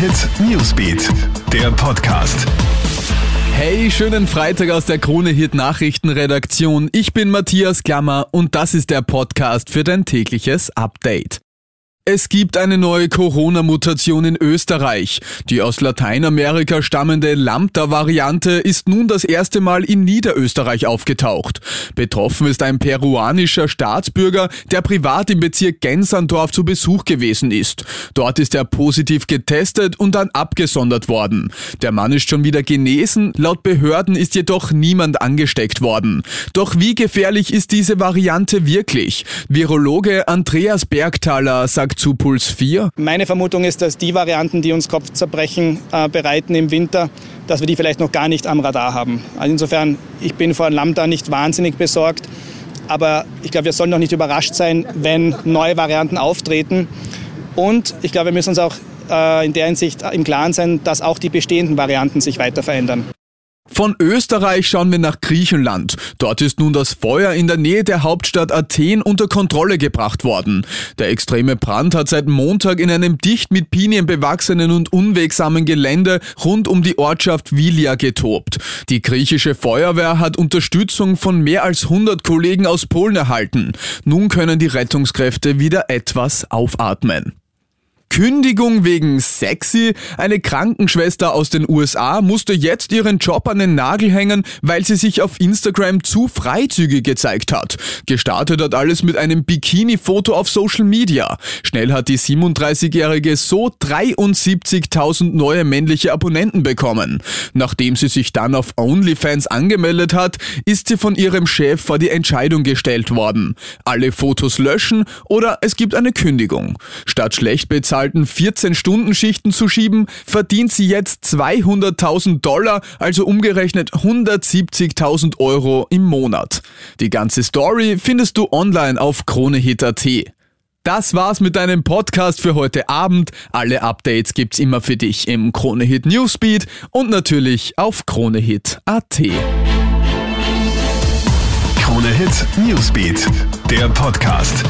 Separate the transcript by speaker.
Speaker 1: Hit Newsbeat, der Podcast.
Speaker 2: Hey, schönen Freitag aus der Krone Hit Nachrichtenredaktion. Ich bin Matthias Klammer und das ist der Podcast für dein tägliches Update. Es gibt eine neue Corona-Mutation in Österreich. Die aus Lateinamerika stammende Lambda-Variante ist nun das erste Mal in Niederösterreich aufgetaucht. Betroffen ist ein peruanischer Staatsbürger, der privat im Bezirk Gensandorf zu Besuch gewesen ist. Dort ist er positiv getestet und dann abgesondert worden. Der Mann ist schon wieder genesen, laut Behörden ist jedoch niemand angesteckt worden. Doch wie gefährlich ist diese Variante wirklich? Virologe Andreas Bergthaler sagt zu Puls 4?
Speaker 3: Meine Vermutung ist, dass die Varianten, die uns Kopfzerbrechen äh, bereiten im Winter, dass wir die vielleicht noch gar nicht am Radar haben. Also insofern, ich bin vor Lambda nicht wahnsinnig besorgt, aber ich glaube, wir sollen noch nicht überrascht sein, wenn neue Varianten auftreten. Und ich glaube, wir müssen uns auch äh, in der Hinsicht im Klaren sein, dass auch die bestehenden Varianten sich weiter verändern.
Speaker 2: Von Österreich schauen wir nach Griechenland. Dort ist nun das Feuer in der Nähe der Hauptstadt Athen unter Kontrolle gebracht worden. Der extreme Brand hat seit Montag in einem dicht mit Pinien bewachsenen und unwegsamen Gelände rund um die Ortschaft Vilia getobt. Die griechische Feuerwehr hat Unterstützung von mehr als 100 Kollegen aus Polen erhalten. Nun können die Rettungskräfte wieder etwas aufatmen. Kündigung wegen sexy. Eine Krankenschwester aus den USA musste jetzt ihren Job an den Nagel hängen, weil sie sich auf Instagram zu freizügig gezeigt hat. Gestartet hat alles mit einem Bikini-Foto auf Social Media. Schnell hat die 37-Jährige so 73.000 neue männliche Abonnenten bekommen. Nachdem sie sich dann auf OnlyFans angemeldet hat, ist sie von ihrem Chef vor die Entscheidung gestellt worden. Alle Fotos löschen oder es gibt eine Kündigung. Statt schlecht bezahlt bezahlten 14-Stunden-Schichten zu schieben, verdient sie jetzt 200.000 Dollar, also umgerechnet 170.000 Euro im Monat. Die ganze Story findest du online auf kronehit.at. Das war's mit deinem Podcast für heute Abend. Alle Updates gibt's immer für dich im Kronehit Newsbeat und natürlich auf kronehit.at.
Speaker 1: Kronehit Newsbeat, der Podcast.